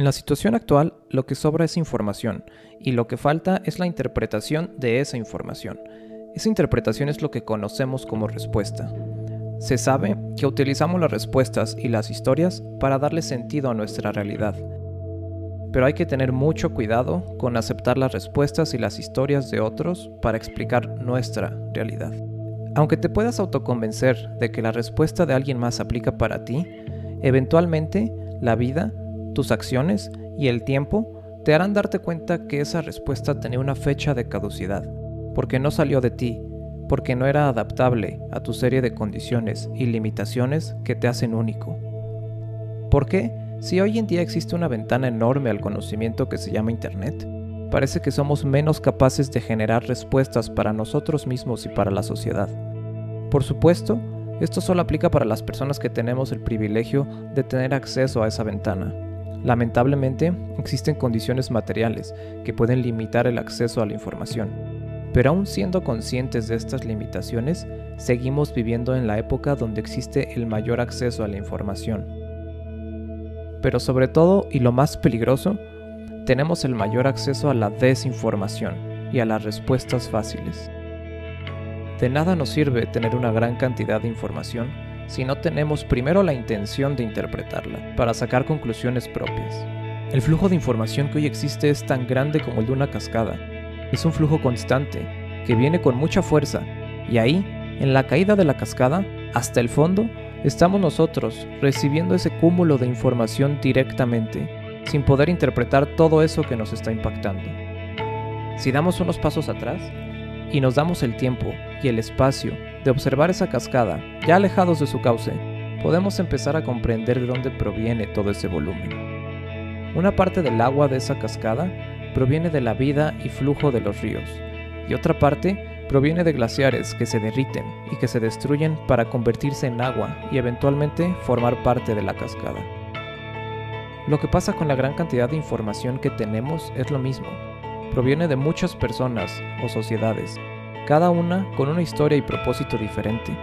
En la situación actual, lo que sobra es información, y lo que falta es la interpretación de esa información. Esa interpretación es lo que conocemos como respuesta. Se sabe que utilizamos las respuestas y las historias para darle sentido a nuestra realidad. Pero hay que tener mucho cuidado con aceptar las respuestas y las historias de otros para explicar nuestra realidad. Aunque te puedas autoconvencer de que la respuesta de alguien más aplica para ti, eventualmente la vida, tus acciones y el tiempo te harán darte cuenta que esa respuesta tenía una fecha de caducidad, porque no salió de ti, porque no era adaptable a tu serie de condiciones y limitaciones que te hacen único. ¿Por qué? Si hoy en día existe una ventana enorme al conocimiento que se llama Internet, parece que somos menos capaces de generar respuestas para nosotros mismos y para la sociedad. Por supuesto, esto solo aplica para las personas que tenemos el privilegio de tener acceso a esa ventana. Lamentablemente, existen condiciones materiales que pueden limitar el acceso a la información. Pero aún siendo conscientes de estas limitaciones, seguimos viviendo en la época donde existe el mayor acceso a la información. Pero sobre todo, y lo más peligroso, tenemos el mayor acceso a la desinformación y a las respuestas fáciles. De nada nos sirve tener una gran cantidad de información si no tenemos primero la intención de interpretarla, para sacar conclusiones propias. El flujo de información que hoy existe es tan grande como el de una cascada. Es un flujo constante, que viene con mucha fuerza, y ahí, en la caída de la cascada, hasta el fondo, estamos nosotros recibiendo ese cúmulo de información directamente, sin poder interpretar todo eso que nos está impactando. Si damos unos pasos atrás y nos damos el tiempo y el espacio de observar esa cascada, ya alejados de su cauce, podemos empezar a comprender de dónde proviene todo ese volumen. Una parte del agua de esa cascada proviene de la vida y flujo de los ríos, y otra parte proviene de glaciares que se derriten y que se destruyen para convertirse en agua y eventualmente formar parte de la cascada. Lo que pasa con la gran cantidad de información que tenemos es lo mismo. Proviene de muchas personas o sociedades, cada una con una historia y propósito diferente,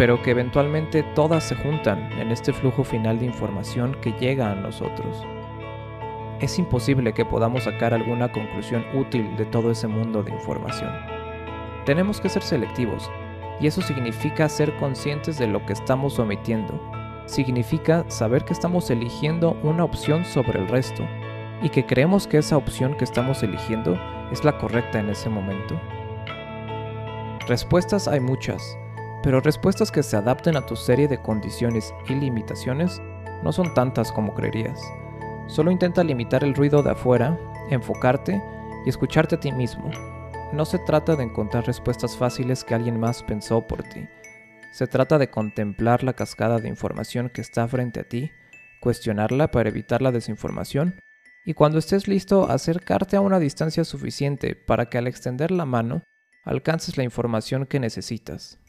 pero que eventualmente todas se juntan en este flujo final de información que llega a nosotros. Es imposible que podamos sacar alguna conclusión útil de todo ese mundo de información. Tenemos que ser selectivos, y eso significa ser conscientes de lo que estamos omitiendo. Significa saber que estamos eligiendo una opción sobre el resto, y que creemos que esa opción que estamos eligiendo es la correcta en ese momento. Respuestas hay muchas, pero respuestas que se adapten a tu serie de condiciones y limitaciones no son tantas como creerías. Solo intenta limitar el ruido de afuera, enfocarte y escucharte a ti mismo. No se trata de encontrar respuestas fáciles que alguien más pensó por ti. Se trata de contemplar la cascada de información que está frente a ti, cuestionarla para evitar la desinformación y cuando estés listo acercarte a una distancia suficiente para que al extender la mano alcances la información que necesitas.